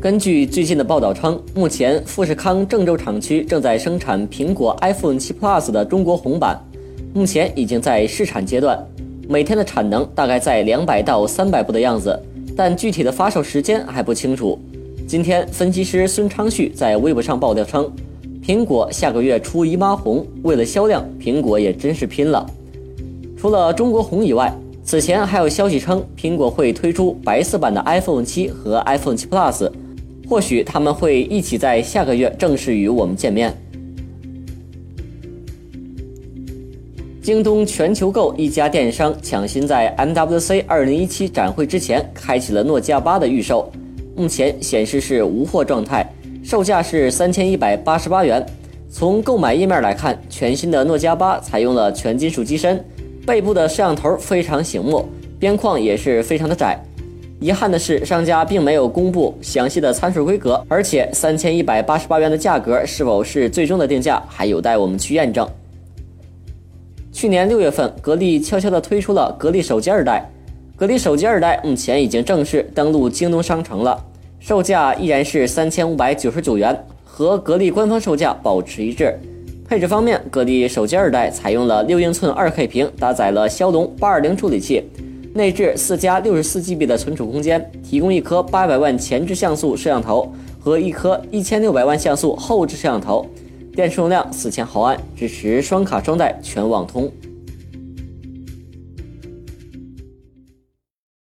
根据最近的报道称，目前富士康郑州厂区正在生产苹果 iPhone 7 Plus 的中国红版，目前已经在试产阶段，每天的产能大概在两百到三百部的样子，但具体的发售时间还不清楚。今天，分析师孙昌旭在微博上爆料称，苹果下个月出姨妈红，为了销量，苹果也真是拼了。除了中国红以外，此前还有消息称，苹果会推出白色版的 iPhone 7和 iPhone 7 Plus。或许他们会一起在下个月正式与我们见面。京东全球购一家电商抢先在 MWC 2017展会之前开启了诺基亚八的预售，目前显示是无货状态，售价是三千一百八十八元。从购买页面来看，全新的诺基亚八采用了全金属机身，背部的摄像头非常醒目，边框也是非常的窄。遗憾的是，商家并没有公布详细的参数规格，而且三千一百八十八元的价格是否是最终的定价，还有待我们去验证。去年六月份，格力悄悄地推出了格力手机二代，格力手机二代目前已经正式登陆京东商城了，售价依然是三千五百九十九元，和格力官方售价保持一致。配置方面，格力手机二代采用了六英寸二 K 屏，搭载了骁龙八二零处理器。内置四加六十四 GB 的存储空间，提供一颗八百万前置像素摄像头和一颗一千六百万像素后置摄像头，电池容量四千毫安，支持双卡双待全网通。